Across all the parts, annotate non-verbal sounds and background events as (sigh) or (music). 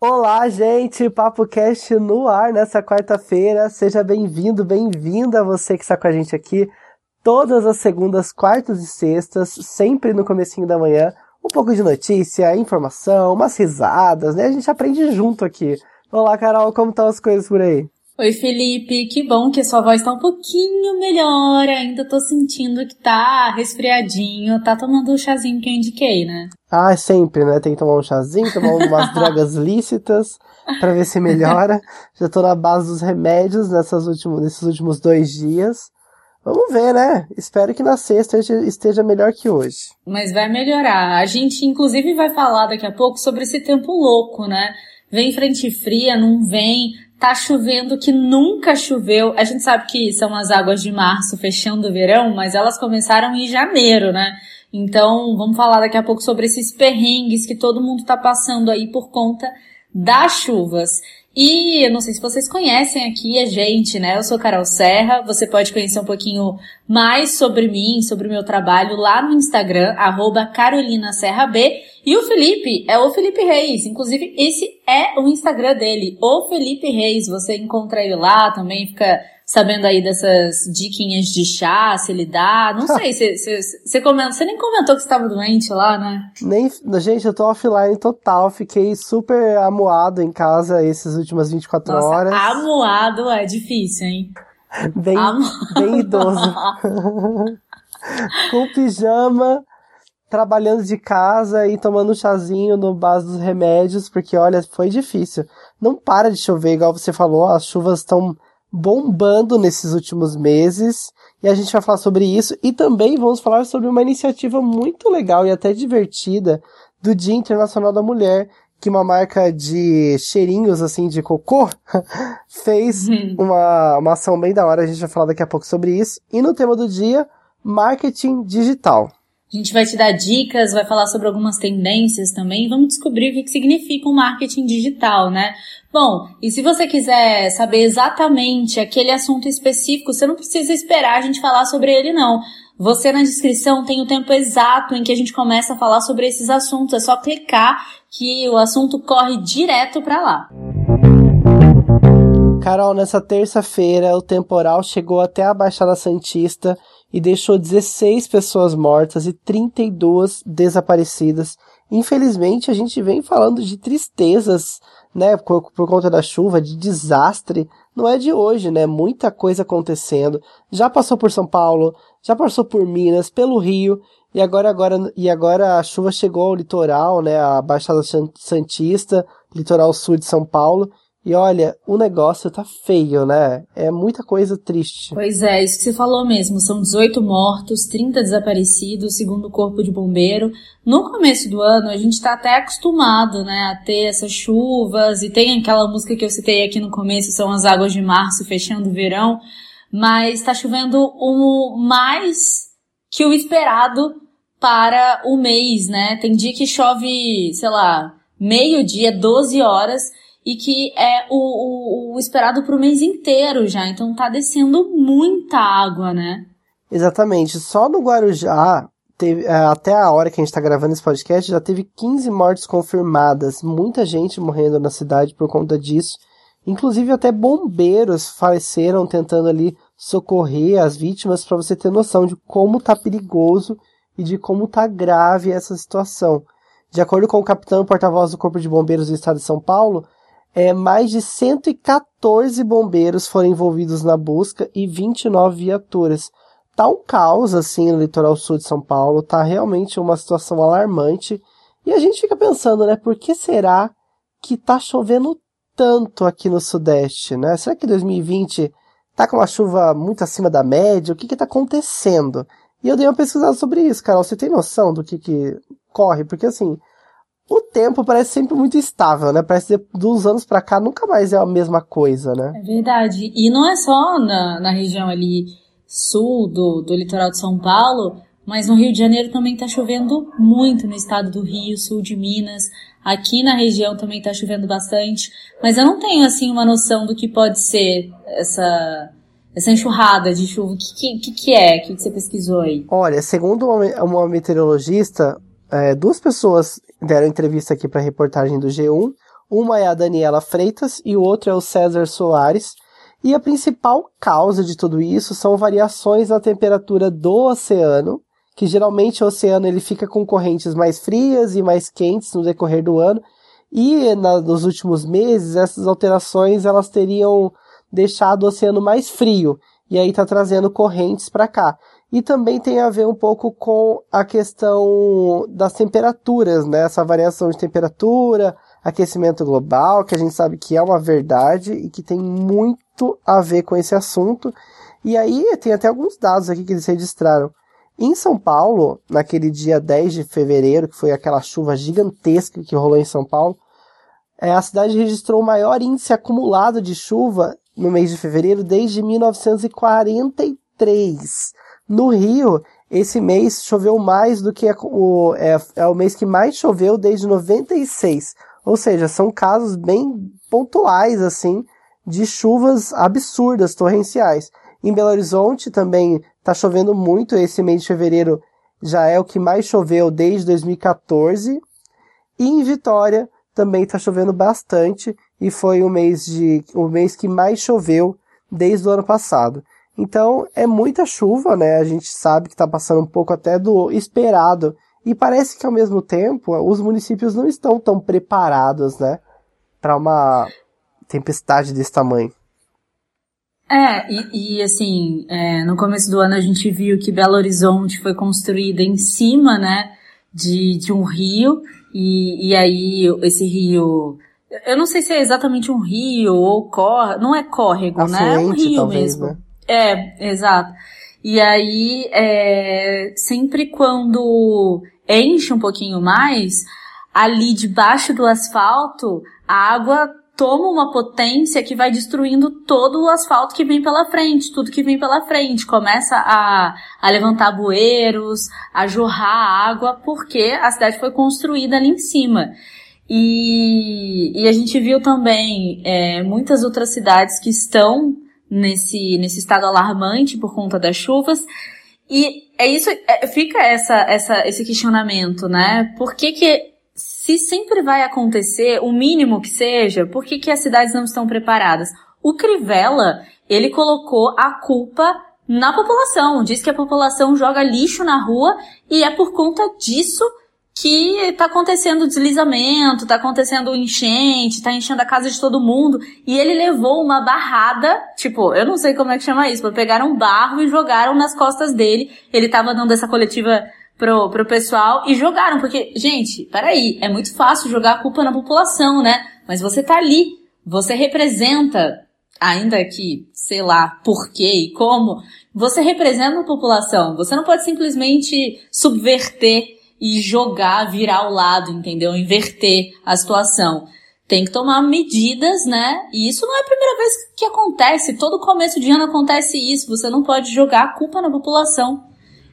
Olá, gente! Papo Cast no ar nessa quarta-feira. Seja bem-vindo, bem-vinda você que está com a gente aqui todas as segundas, quartas e sextas, sempre no comecinho da manhã. Um pouco de notícia, informação, umas risadas, né? A gente aprende junto aqui. Olá, Carol, como estão as coisas por aí? Oi, Felipe, que bom que a sua voz tá um pouquinho melhor. Ainda tô sentindo que tá resfriadinho. Tá tomando o chazinho que eu indiquei, né? Ah, sempre, né? Tem que tomar um chazinho, tomar umas (laughs) drogas lícitas para ver se melhora. Já tô na base dos remédios nessas últimos, nesses últimos dois dias. Vamos ver, né? Espero que na sexta esteja melhor que hoje. Mas vai melhorar. A gente, inclusive, vai falar daqui a pouco sobre esse tempo louco, né? Vem frente fria, não vem Tá chovendo que nunca choveu. A gente sabe que são as águas de março fechando o verão, mas elas começaram em janeiro, né? Então, vamos falar daqui a pouco sobre esses perrengues que todo mundo tá passando aí por conta das chuvas. E eu não sei se vocês conhecem aqui a gente, né? Eu sou Carol Serra. Você pode conhecer um pouquinho mais sobre mim, sobre o meu trabalho lá no Instagram, arroba Carolina Serra B. E o Felipe é o Felipe Reis. Inclusive, esse é o Instagram dele, o Felipe Reis. Você encontra ele lá também, fica sabendo aí dessas diquinhas de chá, se ele dá. Não (laughs) sei, você comenta, você nem comentou que estava doente lá, né? Nem, gente, eu tô offline total, fiquei super amuado em casa essas últimas 24 Nossa, horas. Amuado é difícil, hein? Bem, bem idoso. (laughs) Com pijama, trabalhando de casa e tomando um chazinho no base dos remédios, porque olha, foi difícil. Não para de chover, igual você falou, as chuvas estão bombando nesses últimos meses e a gente vai falar sobre isso e também vamos falar sobre uma iniciativa muito legal e até divertida do Dia Internacional da Mulher, que uma marca de cheirinhos assim de cocô (laughs) fez uhum. uma, uma ação bem da hora, a gente vai falar daqui a pouco sobre isso. E no tema do dia, marketing digital. A gente vai te dar dicas, vai falar sobre algumas tendências também, vamos descobrir o que significa o um marketing digital, né? Bom, e se você quiser saber exatamente aquele assunto específico, você não precisa esperar a gente falar sobre ele, não. Você na descrição tem o tempo exato em que a gente começa a falar sobre esses assuntos. É só clicar que o assunto corre direto para lá. Carol, nessa terça-feira o temporal chegou até a Baixada Santista e deixou 16 pessoas mortas e 32 desaparecidas. Infelizmente, a gente vem falando de tristezas, né, por, por, conta da chuva, de desastre. Não é de hoje, né? Muita coisa acontecendo. Já passou por São Paulo, já passou por Minas, pelo Rio, e agora, agora, e agora a chuva chegou ao litoral, né, a Baixada Santista, litoral sul de São Paulo, e olha, o negócio tá feio, né? É muita coisa triste. Pois é, isso que você falou mesmo. São 18 mortos, 30 desaparecidos, segundo o Corpo de Bombeiro. No começo do ano, a gente tá até acostumado, né, a ter essas chuvas. E tem aquela música que eu citei aqui no começo, são as águas de março fechando o verão. Mas tá chovendo o mais que o esperado para o mês, né? Tem dia que chove, sei lá, meio-dia, 12 horas e que é o, o, o esperado para o mês inteiro já. Então tá descendo muita água, né? Exatamente. Só no Guarujá, teve, é, até a hora que a gente está gravando esse podcast, já teve 15 mortes confirmadas. Muita gente morrendo na cidade por conta disso. Inclusive até bombeiros faleceram tentando ali socorrer as vítimas para você ter noção de como tá perigoso e de como tá grave essa situação. De acordo com o capitão porta-voz do Corpo de Bombeiros do Estado de São Paulo, é, mais de 114 bombeiros foram envolvidos na busca e 29 viaturas. Tá um caos assim no litoral sul de São Paulo, tá realmente uma situação alarmante. E a gente fica pensando, né, por que será que tá chovendo tanto aqui no sudeste, né? Será que 2020 tá com uma chuva muito acima da média? O que que tá acontecendo? E eu dei uma pesquisada sobre isso, Carol. Você tem noção do que que corre? Porque assim, o tempo parece sempre muito estável, né? Parece que dos anos para cá nunca mais é a mesma coisa, né? É verdade. E não é só na, na região ali sul do, do litoral de São Paulo, mas no Rio de Janeiro também tá chovendo muito no estado do Rio, sul de Minas. Aqui na região também tá chovendo bastante. Mas eu não tenho, assim, uma noção do que pode ser essa, essa enxurrada de chuva. O que, que, que é? O que, você pesquisou aí? Olha, segundo uma, uma meteorologista, é, duas pessoas deram entrevista aqui para a reportagem do G1. Uma é a Daniela Freitas e o outro é o César Soares. E a principal causa de tudo isso são variações na temperatura do oceano, que geralmente o oceano ele fica com correntes mais frias e mais quentes no decorrer do ano, e na, nos últimos meses essas alterações elas teriam deixado o oceano mais frio, e aí está trazendo correntes para cá. E também tem a ver um pouco com a questão das temperaturas, né? Essa variação de temperatura, aquecimento global, que a gente sabe que é uma verdade e que tem muito a ver com esse assunto. E aí tem até alguns dados aqui que eles registraram. Em São Paulo, naquele dia 10 de fevereiro, que foi aquela chuva gigantesca que rolou em São Paulo, é, a cidade registrou o maior índice acumulado de chuva no mês de fevereiro desde 1943. No Rio, esse mês choveu mais do que o, é, é o mês que mais choveu desde 96. Ou seja, são casos bem pontuais, assim, de chuvas absurdas, torrenciais. Em Belo Horizonte também está chovendo muito, esse mês de fevereiro já é o que mais choveu desde 2014. E em Vitória também está chovendo bastante e foi o mês de o mês que mais choveu desde o ano passado. Então é muita chuva, né? A gente sabe que está passando um pouco até do esperado e parece que ao mesmo tempo os municípios não estão tão preparados, né, para uma tempestade desse tamanho. É, e, e assim, é, no começo do ano a gente viu que Belo Horizonte foi construída em cima, né, de, de um rio, e, e aí esse rio, eu não sei se é exatamente um rio ou córrego, não é córrego, Afluente, né, é um rio talvez, mesmo. Né? É, exato. E aí, é, sempre quando enche um pouquinho mais, ali debaixo do asfalto, a água toma uma potência que vai destruindo todo o asfalto que vem pela frente, tudo que vem pela frente. Começa a, a levantar bueiros, a jorrar água, porque a cidade foi construída ali em cima. E, e a gente viu também é, muitas outras cidades que estão nesse, nesse estado alarmante por conta das chuvas. E é isso, é, fica essa, essa, esse questionamento, né? Por que que, se sempre vai acontecer, o mínimo que seja, por que que as cidades não estão preparadas? O Crivella, ele colocou a culpa na população, diz que a população joga lixo na rua e é por conta disso que tá acontecendo deslizamento, tá acontecendo enchente, tá enchendo a casa de todo mundo, e ele levou uma barrada, tipo, eu não sei como é que chama isso, mas pegaram um barro e jogaram nas costas dele. Ele tava dando essa coletiva pro, pro pessoal e jogaram, porque, gente, peraí, é muito fácil jogar a culpa na população, né? Mas você tá ali, você representa, ainda que, sei lá, por quê e como, você representa a população. Você não pode simplesmente subverter e jogar, virar ao lado, entendeu? Inverter a situação. Tem que tomar medidas, né? E isso não é a primeira vez que acontece. Todo começo de ano acontece isso. Você não pode jogar a culpa na população.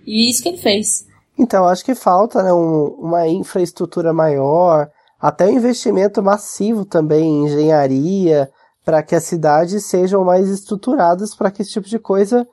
E isso que ele fez. Então, acho que falta né, um, uma infraestrutura maior, até um investimento massivo também em engenharia, para que as cidades sejam mais estruturadas para que esse tipo de coisa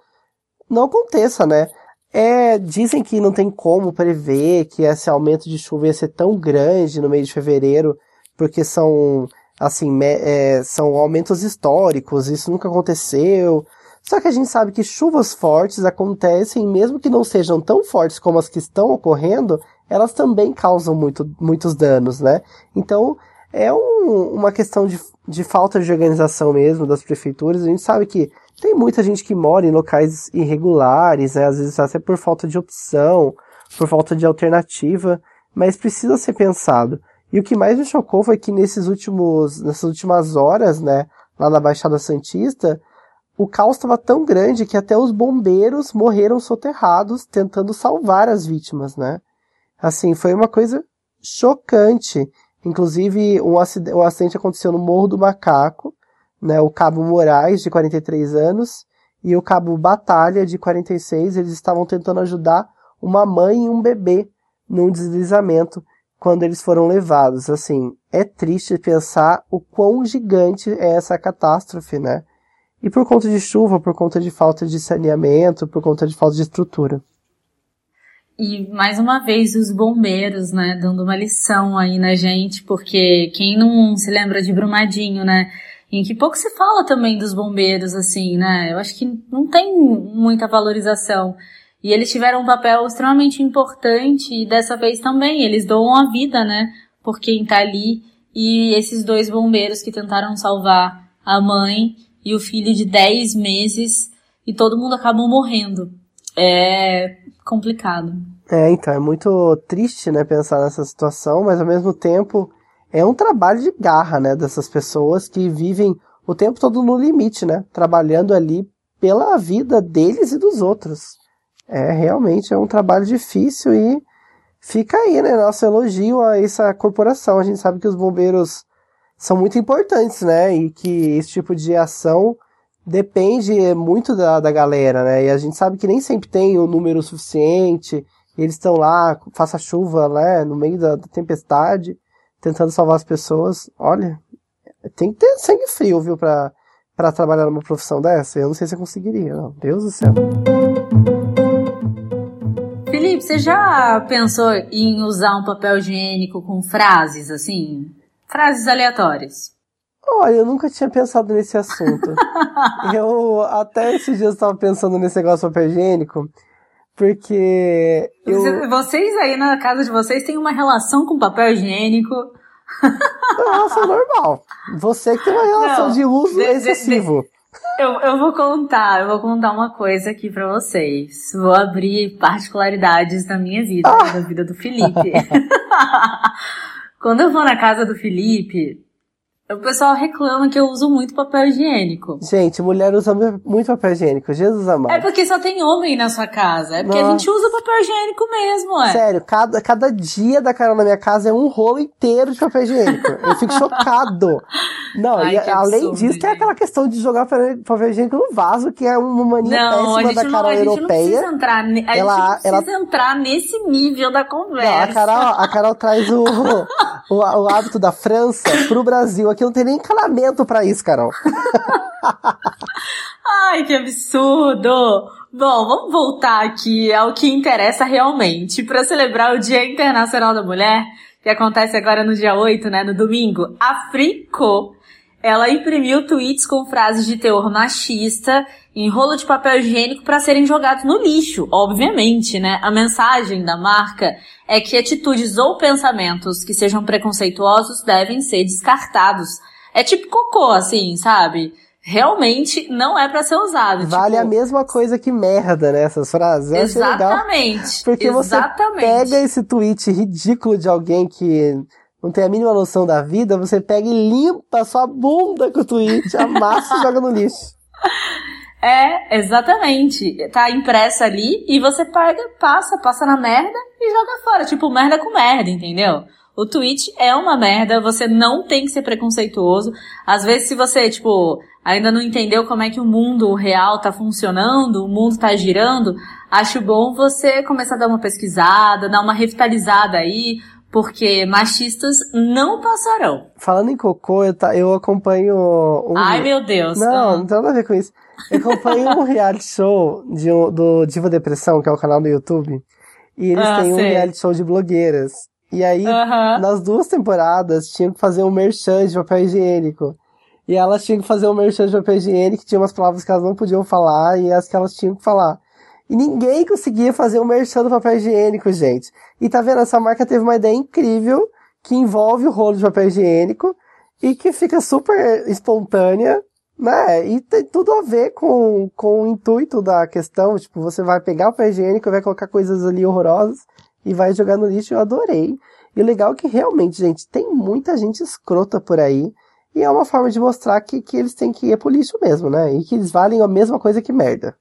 não aconteça, né? É, dizem que não tem como prever que esse aumento de chuva ia ser tão grande no mês de fevereiro, porque são, assim, é, são aumentos históricos, isso nunca aconteceu. Só que a gente sabe que chuvas fortes acontecem, mesmo que não sejam tão fortes como as que estão ocorrendo, elas também causam muito, muitos danos, né? Então, é um, uma questão de, de falta de organização mesmo das prefeituras. A gente sabe que tem muita gente que mora em locais irregulares, né? às vezes até por falta de opção, por falta de alternativa, mas precisa ser pensado. E o que mais me chocou foi que nesses últimos, nessas últimas horas, né, lá na Baixada Santista, o caos estava tão grande que até os bombeiros morreram soterrados tentando salvar as vítimas, né? Assim, foi uma coisa chocante. Inclusive, um acidente, acidente aconteceu no Morro do Macaco, né, o Cabo Moraes, de 43 anos, e o Cabo Batalha, de 46, eles estavam tentando ajudar uma mãe e um bebê num deslizamento quando eles foram levados. Assim, é triste pensar o quão gigante é essa catástrofe, né? E por conta de chuva, por conta de falta de saneamento, por conta de falta de estrutura. E mais uma vez os bombeiros, né, dando uma lição aí na gente, porque quem não se lembra de Brumadinho, né? Em que pouco se fala também dos bombeiros, assim, né? Eu acho que não tem muita valorização. E eles tiveram um papel extremamente importante e dessa vez também eles doam a vida, né? Por quem tá ali. E esses dois bombeiros que tentaram salvar a mãe e o filho de 10 meses e todo mundo acabou morrendo. É complicado. É, então, é muito triste, né, pensar nessa situação, mas ao mesmo tempo é um trabalho de garra, né, dessas pessoas que vivem o tempo todo no limite, né, trabalhando ali pela vida deles e dos outros. É, realmente é um trabalho difícil e fica aí, né, nosso elogio a essa corporação. A gente sabe que os bombeiros são muito importantes, né, e que esse tipo de ação depende muito da, da galera, né, e a gente sabe que nem sempre tem o número suficiente, eles estão lá, faça chuva, né, no meio da, da tempestade, tentando salvar as pessoas. Olha, tem que ter sangue frio, viu, pra, pra trabalhar numa profissão dessa. Eu não sei se eu conseguiria, não. Deus do céu. Felipe, você já pensou em usar um papel higiênico com frases, assim? Frases aleatórias? Olha, eu nunca tinha pensado nesse assunto. (laughs) eu até esses dias estava pensando nesse negócio de papel higiênico. Porque. Eu... Vocês aí na casa de vocês têm uma relação com papel higiênico. Nossa, (laughs) normal. Você que tem uma relação Não, de uso de, excessivo. De, de, eu, eu vou contar, eu vou contar uma coisa aqui para vocês. Vou abrir particularidades da minha vida, ah. da vida do Felipe. (laughs) (laughs) Quando eu vou na casa do Felipe, o pessoal reclama que eu uso muito papel higiênico. Gente, mulher usa muito papel higiênico, Jesus amado. É porque só tem homem na sua casa. É porque Nossa. a gente usa papel higiênico mesmo, é. Sério, cada, cada dia da Carol na minha casa é um rolo inteiro de papel higiênico. eu fico chocado. (laughs) Não, Ai, e além absurdo, disso, gente. tem aquela questão de jogar papel higiênico no vaso, que é uma mania não, péssima da Carol não, europeia. A gente não precisa entrar, a ela, gente não precisa ela... entrar nesse nível da conversa. Não, a, Carol, a Carol traz o, (laughs) o, o hábito da França pro Brasil aqui não tem nem encanamento para isso, Carol. (laughs) Ai, que absurdo! Bom, vamos voltar aqui ao que interessa realmente. Para celebrar o Dia Internacional da Mulher, que acontece agora no dia 8, né, no domingo, a Frico, ela imprimiu tweets com frases de teor machista em rolo de papel higiênico para serem jogados no lixo, obviamente, né? A mensagem da marca é que atitudes ou pensamentos que sejam preconceituosos devem ser descartados. É tipo cocô, assim, sabe? Realmente não é para ser usado. Vale tipo... a mesma coisa que merda, né? Essas frases. Exatamente. Legal, porque Exatamente. você pega esse tweet ridículo de alguém que não tem a mínima noção da vida, você pega e limpa a sua bunda com o tweet, amassa e joga no lixo. (laughs) É, exatamente. Tá impressa ali e você pega, passa, passa na merda e joga fora. Tipo, merda com merda, entendeu? O tweet é uma merda, você não tem que ser preconceituoso. Às vezes, se você, tipo, ainda não entendeu como é que o mundo real tá funcionando, o mundo tá girando, acho bom você começar a dar uma pesquisada, dar uma revitalizada aí, porque machistas não passarão. Falando em cocô, eu, tá, eu acompanho um... Ai, meu Deus. Não, ah. não tem nada a ver com isso. Eu acompanho um (laughs) reality show de, do Diva Depressão, que é o canal do YouTube. E eles ah, têm sei. um reality show de blogueiras. E aí, nas duas temporadas, tinham que fazer um merchan de papel higiênico. E elas tinham que fazer um merchan de papel higiênico, tinha umas palavras que elas não podiam falar e as que elas tinham que falar. E ninguém conseguia fazer um merchan do papel higiênico, gente. E tá vendo? Essa marca teve uma ideia incrível que envolve o rolo de papel higiênico e que fica super espontânea né? E tem tudo a ver com, com o intuito da questão. Tipo, você vai pegar o papel higiênico, vai colocar coisas ali horrorosas e vai jogar no lixo. Eu adorei. E o legal é que realmente, gente, tem muita gente escrota por aí. E é uma forma de mostrar que, que eles têm que ir pro lixo mesmo, né? E que eles valem a mesma coisa que merda.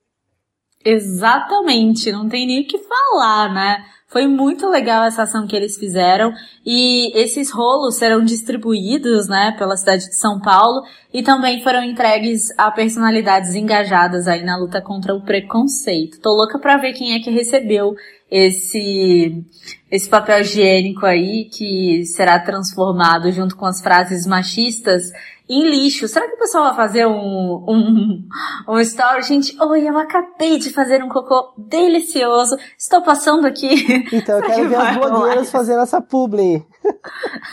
Exatamente, não tem nem o que falar, né? Foi muito legal essa ação que eles fizeram e esses rolos serão distribuídos, né, pela cidade de São Paulo e também foram entregues a personalidades engajadas aí na luta contra o preconceito. Tô louca pra ver quem é que recebeu esse esse papel higiênico aí que será transformado junto com as frases machistas em lixo. Será que o pessoal vai fazer um, um, um story? Gente, oi, eu acabei de fazer um cocô delicioso. Estou passando aqui. Então eu quero que ver as blogueiras fazendo essa publi. (laughs)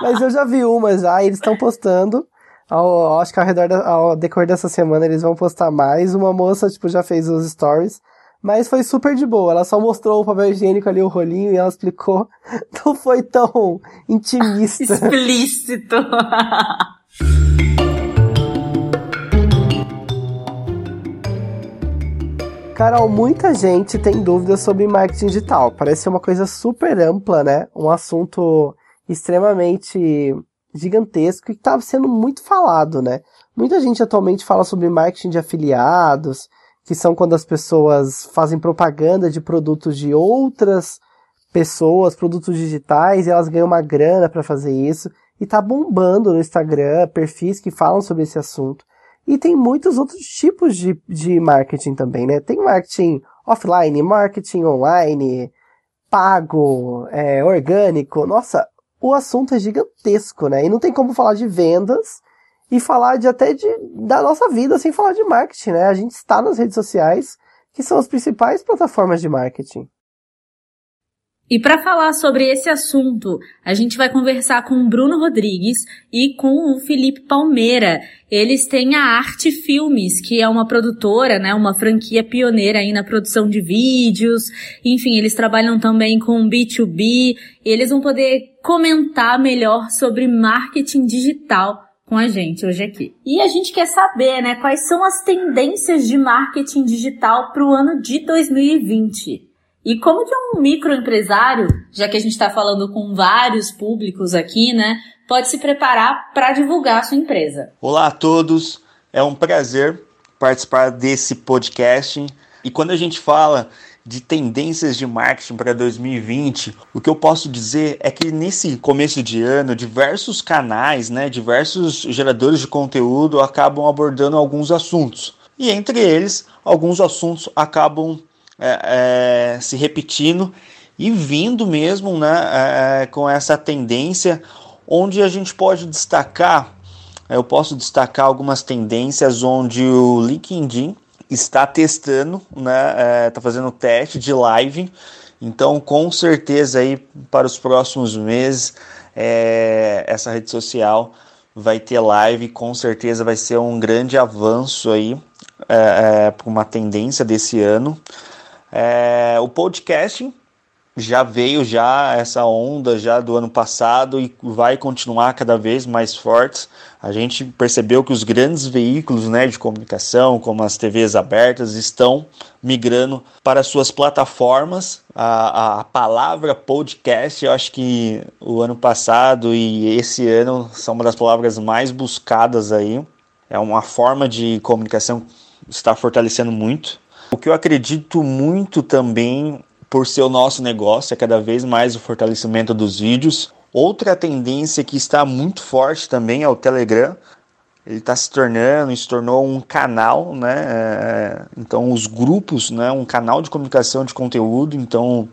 Mas eu já vi uma já, eles estão postando. Ao, acho que ao redor da, ao decorrer dessa semana eles vão postar mais. Uma moça, tipo, já fez os stories mas foi super de boa. Ela só mostrou o papel higiênico ali, o rolinho, e ela explicou. (laughs) Não foi tão intimista. (laughs) Explícito. Carol, muita gente tem dúvidas sobre marketing digital. Parece ser uma coisa super ampla, né? Um assunto extremamente gigantesco e que está sendo muito falado, né? Muita gente atualmente fala sobre marketing de afiliados, que são quando as pessoas fazem propaganda de produtos de outras pessoas, produtos digitais, e elas ganham uma grana para fazer isso. E tá bombando no Instagram perfis que falam sobre esse assunto. E tem muitos outros tipos de, de marketing também, né? Tem marketing offline, marketing online, pago, é, orgânico. Nossa, o assunto é gigantesco, né? E não tem como falar de vendas e falar de até de, da nossa vida sem falar de marketing, né? A gente está nas redes sociais, que são as principais plataformas de marketing. E para falar sobre esse assunto, a gente vai conversar com o Bruno Rodrigues e com o Felipe Palmeira. Eles têm a Arte Filmes, que é uma produtora, né, uma franquia pioneira aí na produção de vídeos. Enfim, eles trabalham também com B2B. Eles vão poder comentar melhor sobre marketing digital com a gente hoje aqui. E a gente quer saber, né, quais são as tendências de marketing digital para o ano de 2020. E como que um microempresário, já que a gente está falando com vários públicos aqui, né, pode se preparar para divulgar a sua empresa? Olá a todos, é um prazer participar desse podcast. E quando a gente fala de tendências de marketing para 2020, o que eu posso dizer é que nesse começo de ano, diversos canais, né, diversos geradores de conteúdo acabam abordando alguns assuntos. E entre eles, alguns assuntos acabam é, é, se repetindo e vindo mesmo né, é, com essa tendência, onde a gente pode destacar, eu posso destacar algumas tendências onde o LinkedIn está testando, né? Está é, fazendo teste de live. Então, com certeza aí para os próximos meses, é, essa rede social vai ter live. Com certeza vai ser um grande avanço aí é, é para uma tendência desse ano. É, o podcasting já veio já essa onda já do ano passado e vai continuar cada vez mais forte. A gente percebeu que os grandes veículos né, de comunicação, como as TVs abertas, estão migrando para suas plataformas. A, a palavra podcast, eu acho que o ano passado e esse ano são uma das palavras mais buscadas aí. É uma forma de comunicação que está fortalecendo muito. O que eu acredito muito também por ser o nosso negócio, é cada vez mais o fortalecimento dos vídeos. Outra tendência que está muito forte também é o Telegram. Ele está se tornando, se tornou um canal, né? É, então os grupos, né? Um canal de comunicação de conteúdo. Então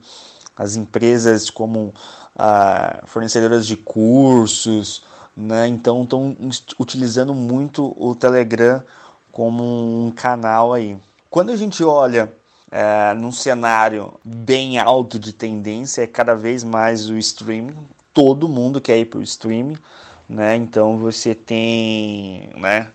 as empresas como ah, fornecedoras de cursos, né? Então estão utilizando muito o Telegram como um canal aí. Quando a gente olha é, num cenário bem alto de tendência, é cada vez mais o streaming. Todo mundo quer ir para o streaming, né? Então você tem, né?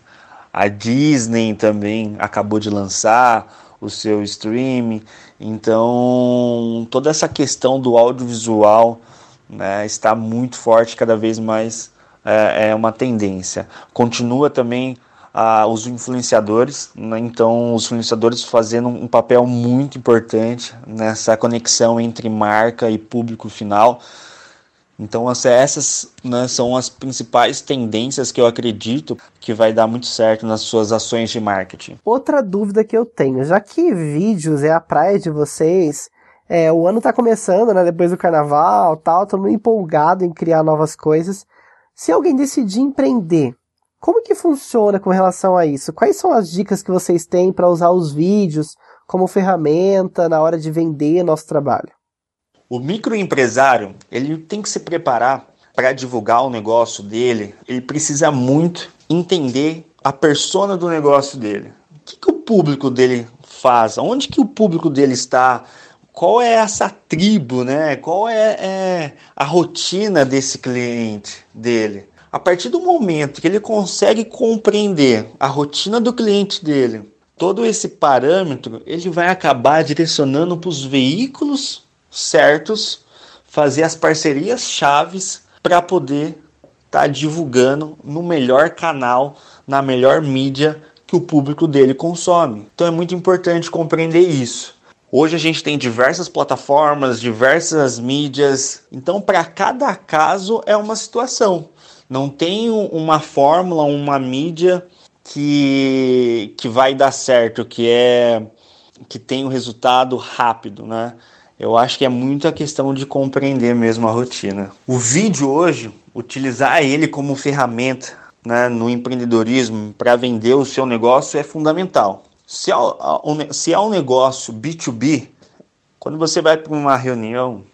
A Disney também acabou de lançar o seu streaming. Então toda essa questão do audiovisual né, está muito forte, cada vez mais é, é uma tendência. Continua também os influenciadores, né? então os influenciadores fazendo um papel muito importante nessa conexão entre marca e público final. Então essas né, são as principais tendências que eu acredito que vai dar muito certo nas suas ações de marketing. Outra dúvida que eu tenho, já que vídeos é a praia de vocês, é, o ano está começando, né, depois do carnaval, tal, todo mundo empolgado em criar novas coisas. Se alguém decidir empreender, como que funciona com relação a isso? Quais são as dicas que vocês têm para usar os vídeos? como ferramenta na hora de vender nosso trabalho? O microempresário, ele tem que se preparar para divulgar o negócio dele, ele precisa muito entender a persona do negócio dele. O que, que o público dele faz? Onde que o público dele está? Qual é essa tribo, né? Qual é, é a rotina desse cliente dele? A partir do momento que ele consegue compreender a rotina do cliente dele, todo esse parâmetro, ele vai acabar direcionando para os veículos certos, fazer as parcerias chaves para poder estar tá divulgando no melhor canal, na melhor mídia que o público dele consome. Então é muito importante compreender isso. Hoje a gente tem diversas plataformas, diversas mídias, então para cada caso é uma situação. Não tem uma fórmula, uma mídia que, que vai dar certo, que é que tem um resultado rápido, né? Eu acho que é muito a questão de compreender mesmo a rotina. O vídeo hoje, utilizar ele como ferramenta né, no empreendedorismo para vender o seu negócio é fundamental. Se é, se é um negócio B2B, quando você vai para uma reunião,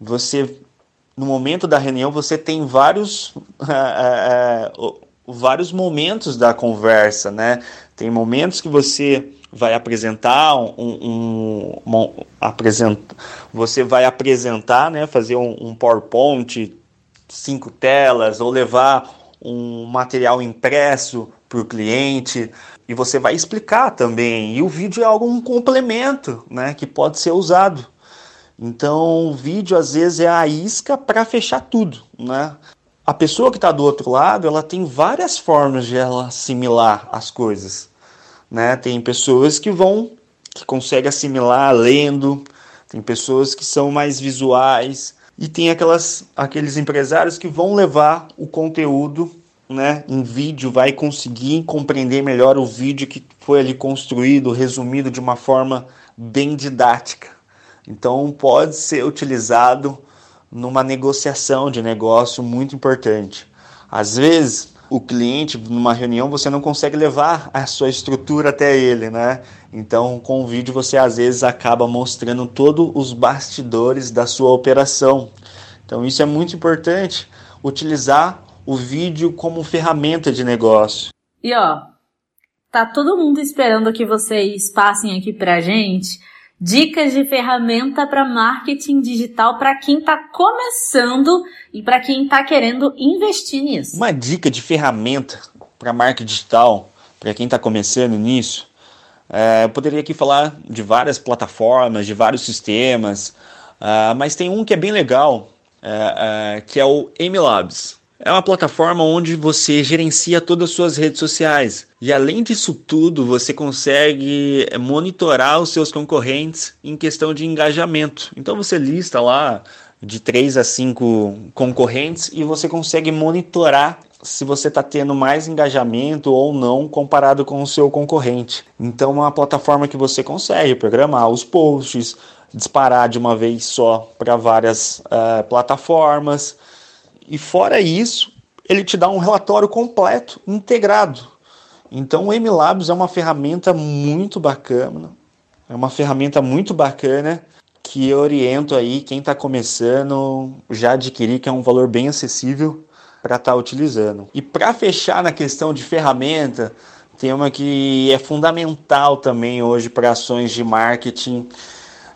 você no momento da reunião você tem vários (laughs) é, é, vários momentos da conversa, né? Tem momentos que você vai apresentar um, um apresenta, você vai apresentar, né, fazer um, um PowerPoint, cinco telas, ou levar um material impresso para o cliente e você vai explicar também. E o vídeo é algo um complemento, né, que pode ser usado. Então, o vídeo às vezes é a isca para fechar tudo, né? A pessoa que está do outro lado, ela tem várias formas de ela assimilar as coisas. Né? Tem pessoas que vão, que conseguem assimilar lendo, tem pessoas que são mais visuais e tem aquelas, aqueles empresários que vão levar o conteúdo né, em vídeo, vai conseguir compreender melhor o vídeo que foi ali construído, resumido de uma forma bem didática. Então pode ser utilizado numa negociação de negócio muito importante. Às vezes o cliente, numa reunião, você não consegue levar a sua estrutura até ele, né? Então, com o vídeo, você às vezes acaba mostrando todos os bastidores da sua operação. Então, isso é muito importante, utilizar o vídeo como ferramenta de negócio. E ó, tá todo mundo esperando que vocês passem aqui pra gente dicas de ferramenta para marketing digital para quem está começando e para quem está querendo investir nisso. Uma dica de ferramenta para marketing digital para quem está começando nisso, é, eu poderia aqui falar de várias plataformas, de vários sistemas, uh, mas tem um que é bem legal, uh, uh, que é o MLabs. É uma plataforma onde você gerencia todas as suas redes sociais. E além disso tudo, você consegue monitorar os seus concorrentes em questão de engajamento. Então você lista lá de 3 a 5 concorrentes e você consegue monitorar se você está tendo mais engajamento ou não comparado com o seu concorrente. Então, é uma plataforma que você consegue programar os posts, disparar de uma vez só para várias uh, plataformas e fora isso, ele te dá um relatório completo, integrado. Então o MLabs é uma ferramenta muito bacana, é uma ferramenta muito bacana que eu oriento aí quem está começando já adquirir, que é um valor bem acessível para estar tá utilizando. E para fechar na questão de ferramenta, tem uma que é fundamental também hoje para ações de marketing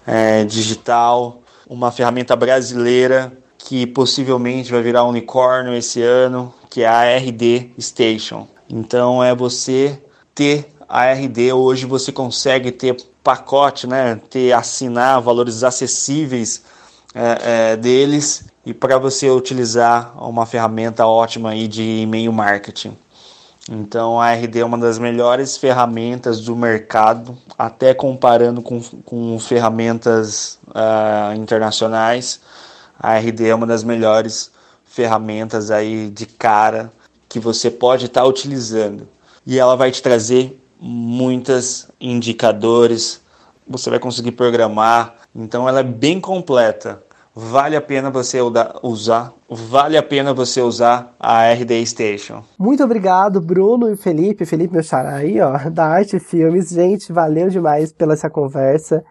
é, digital, uma ferramenta brasileira que possivelmente vai virar unicórnio esse ano, que é a RD Station. Então é você ter a RD hoje você consegue ter pacote, né, ter assinar valores acessíveis é, é, deles e para você utilizar uma ferramenta ótima aí de e-mail marketing. Então a RD é uma das melhores ferramentas do mercado, até comparando com, com ferramentas uh, internacionais a RD é uma das melhores ferramentas aí de cara que você pode estar tá utilizando. E ela vai te trazer muitos indicadores, você vai conseguir programar, então ela é bem completa. vale a pena você usar, vale a pena você usar a RD Station. Muito obrigado, Bruno e Felipe, Felipe meu xará aí, ó, da Arte Filmes. Gente, valeu demais pela essa conversa.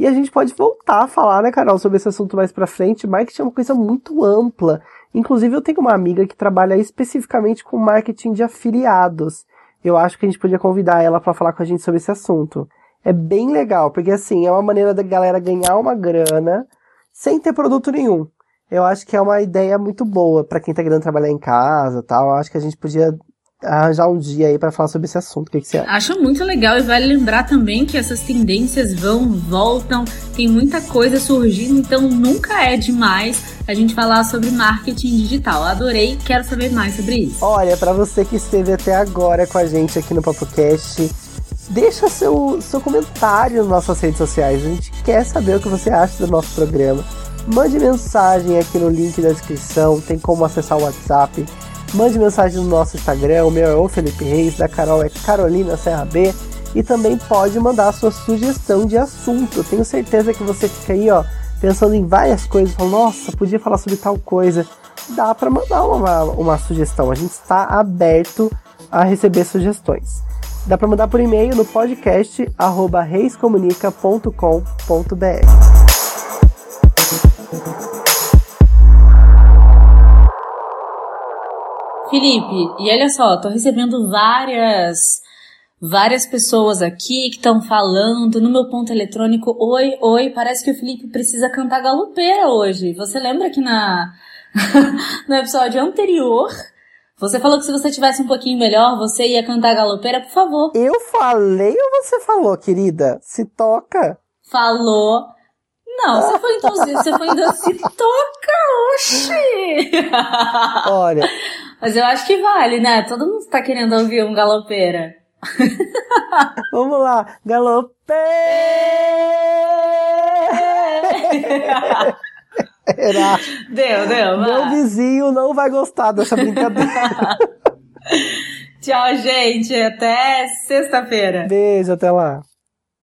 E a gente pode voltar a falar, né, Carol, sobre esse assunto mais pra frente. Marketing é uma coisa muito ampla. Inclusive, eu tenho uma amiga que trabalha especificamente com marketing de afiliados. Eu acho que a gente podia convidar ela para falar com a gente sobre esse assunto. É bem legal, porque assim, é uma maneira da galera ganhar uma grana sem ter produto nenhum. Eu acho que é uma ideia muito boa para quem tá querendo trabalhar em casa tal. Eu acho que a gente podia arranjar um dia aí para falar sobre esse assunto. O que, que você acha? Acho muito legal e vale lembrar também que essas tendências vão, voltam, tem muita coisa surgindo, então nunca é demais a gente falar sobre marketing digital. Adorei, quero saber mais sobre isso. Olha, para você que esteve até agora com a gente aqui no PapoCast, deixa seu, seu comentário nas nossas redes sociais. A gente quer saber o que você acha do nosso programa. Mande mensagem aqui no link da descrição, tem como acessar o WhatsApp Mande mensagem no nosso Instagram, o meu é o Felipe Reis, da Carol é Carolina Serra B. E também pode mandar a sua sugestão de assunto. tenho certeza que você fica aí, ó, pensando em várias coisas, falando, nossa, podia falar sobre tal coisa. Dá para mandar uma, uma sugestão. A gente está aberto a receber sugestões. Dá para mandar por e-mail no podcast reiscomunica.com.br. Felipe, e olha só, tô recebendo várias várias pessoas aqui que estão falando no meu ponto eletrônico. Oi, oi, parece que o Felipe precisa cantar galopeira hoje. Você lembra que na (laughs) no episódio anterior você falou que se você tivesse um pouquinho melhor, você ia cantar galopeira, por favor. Eu falei ou você falou, querida? Se toca. Falou. Não, você foi (laughs) induzir, você foi induzir. Se toca, oxi! Olha, mas eu acho que vale, né? Todo mundo tá querendo ouvir um galopeira. (laughs) Vamos lá, galopeira! (laughs) Deu, deu, vai. Meu vizinho não vai gostar dessa brincadeira. (laughs) Tchau, gente. Até sexta-feira. Beijo, até lá.